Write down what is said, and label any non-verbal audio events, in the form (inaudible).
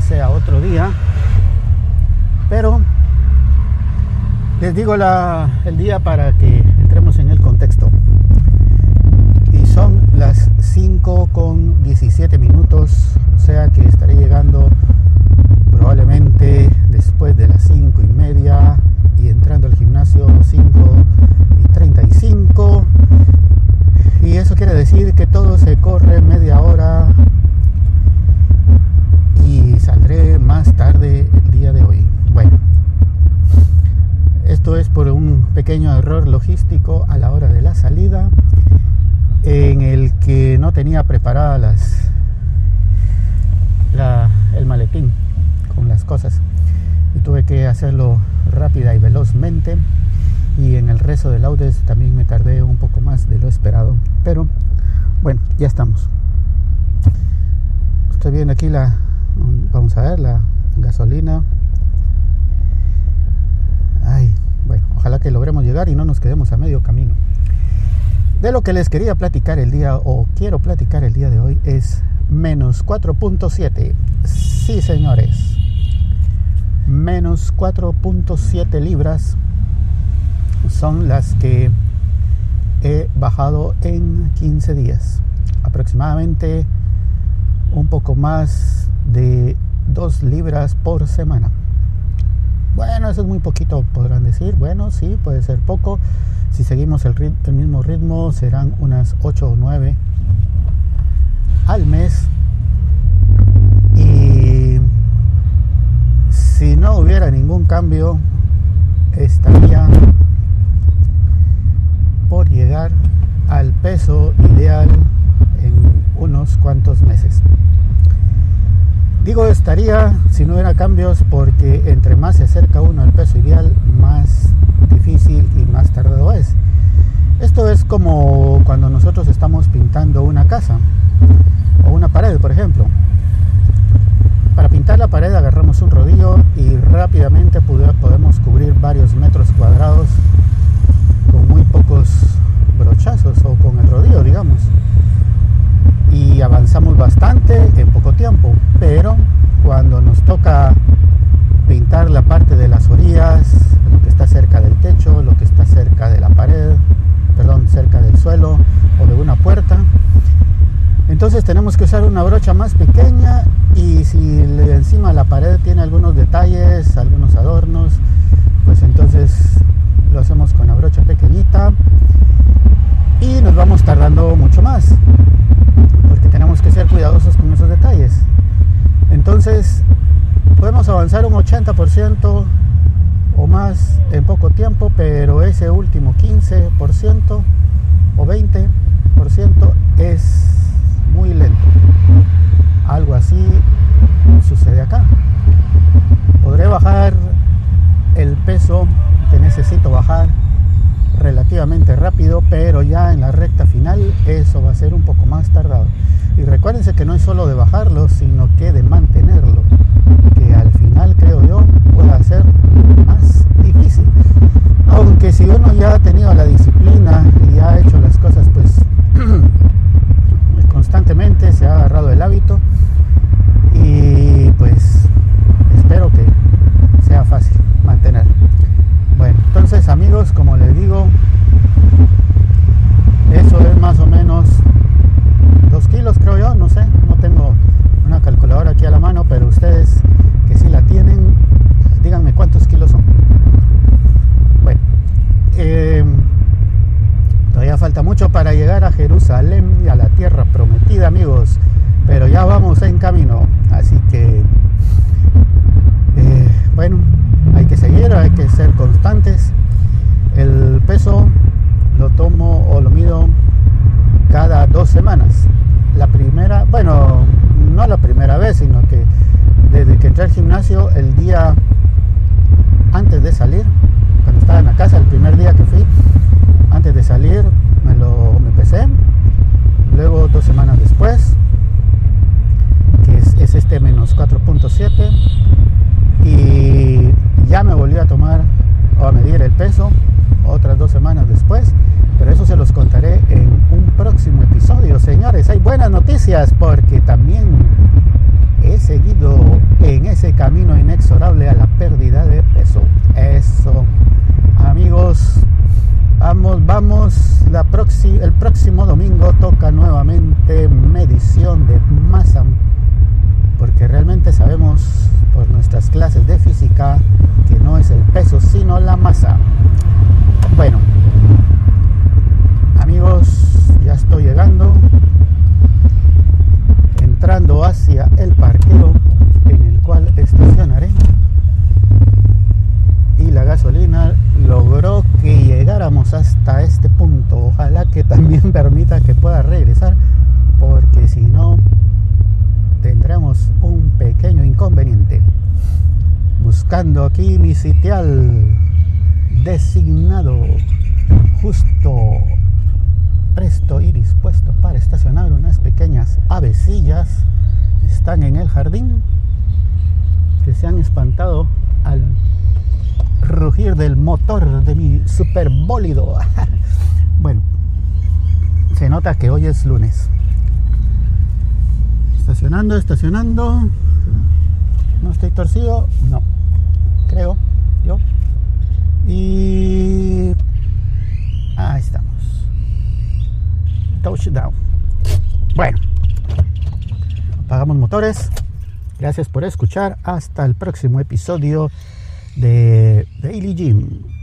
sea otro día, pero les digo la, el día para que entremos en el contexto. Y son las 5 con 17 minutos, o sea que estaré llegando probablemente después de las 5 y media y entrando al gimnasio 5 y 35 y eso quiere decir que todo se corre media hora y saldré más tarde el día de hoy bueno esto es por un pequeño error logístico a la hora de la salida en el que no tenía preparadas las la, el maletín con las cosas. Y tuve que hacerlo rápida y velozmente y en el resto del audio también me tardé un poco más de lo esperado. Pero bueno ya estamos. Estoy viendo aquí la vamos a ver la gasolina ay bueno ojalá que logremos llegar y no nos quedemos a medio camino de lo que les quería platicar el día o quiero platicar el día de hoy es menos 4.7 sí señores menos 4.7 libras son las que he bajado en 15 días. Aproximadamente un poco más de 2 libras por semana. Bueno, eso es muy poquito, podrán decir. Bueno, sí, puede ser poco. Si seguimos el, rit el mismo ritmo, serán unas 8 o 9 al mes. Y si no hubiera ningún cambio, estaría por llegar al peso ideal en unos cuantos meses. Digo estaría si no hubiera cambios porque entre más se acerca uno al peso ideal, más difícil y más tardado es. Esto es como cuando nosotros estamos pintando una casa o una pared, por ejemplo. Para pintar la pared agarramos un rodillo y rápidamente podemos cubrir varios metros cuadrados con muy pocos brochazos o con el rodillo, digamos. Y bastante en poco tiempo, pero cuando nos toca pintar la parte de las orillas, lo que está cerca del techo, lo que está cerca de la pared, perdón, cerca del suelo o de una puerta, entonces tenemos que usar una brocha más pequeña y si encima la pared tiene algunos detalles, algunos adornos, pues entonces lo hacemos con la brocha pequeñita y nos tardando mucho más porque tenemos que ser cuidadosos con esos detalles. Entonces podemos avanzar un 80% o más en poco tiempo, pero ese último 15% o 20% es muy lento. Algo así sucede acá. Podré bajar el peso que necesito bajar relativamente rápido, pero ya en la recta final eso va a ser un poco más tardado. Y recuérdense que no es solo de bajarlo, sino que de mantenerlo, que al final creo yo pueda ser más difícil. Aunque si uno ya ha tenido la disciplina y ha hecho las cosas pues (clears throat) constantemente, se ha agarrado el hábito y pues espero que sea fácil mantener. Bueno, entonces amigos, como les digo, eso es más o menos dos kilos creo yo, no sé, no tengo una calculadora aquí a la mano, pero ustedes que si la tienen, díganme cuántos kilos son. Bueno, eh, todavía falta mucho para llegar a Jerusalén y a la tierra prometida, amigos, pero ya vamos en camino, así que eh, bueno, hay que seguir, hay que ser constantes. El peso lo tomo o lo mido cada dos semanas. La primera, bueno, no la primera vez, sino que desde que entré al gimnasio, el día antes de salir, cuando estaba en la casa, el primer día que fui, antes de salir, me lo me pesé. Luego, dos semanas después, que es, es este menos 4.7, y ya me volví a tomar o a medir el peso otras dos semanas después, pero eso se los contaré en un próximo episodio, señores. Hay buenas noticias porque también he seguido en ese camino inexorable a la pérdida de peso. Eso, amigos, vamos, vamos, la el próximo domingo toca nuevamente medición de por nuestras clases de física que no es el peso, sino la masa. Bueno, amigos, ya estoy llegando, entrando hacia el parqueo en el cual estacionaré y la gasolina logró que llegáramos hasta este punto. Ojalá que también (laughs) permita que pueda regresar, porque si no tendremos un pequeño inconveniente. Buscando aquí mi sitial designado justo presto y dispuesto para estacionar unas pequeñas avecillas están en el jardín que se han espantado al rugir del motor de mi superbólido. (laughs) bueno, se nota que hoy es lunes. Estacionando, estacionando. No estoy torcido, no. Creo, yo. Y ahí estamos. Touchdown. Bueno, apagamos motores. Gracias por escuchar. Hasta el próximo episodio de Daily Gym.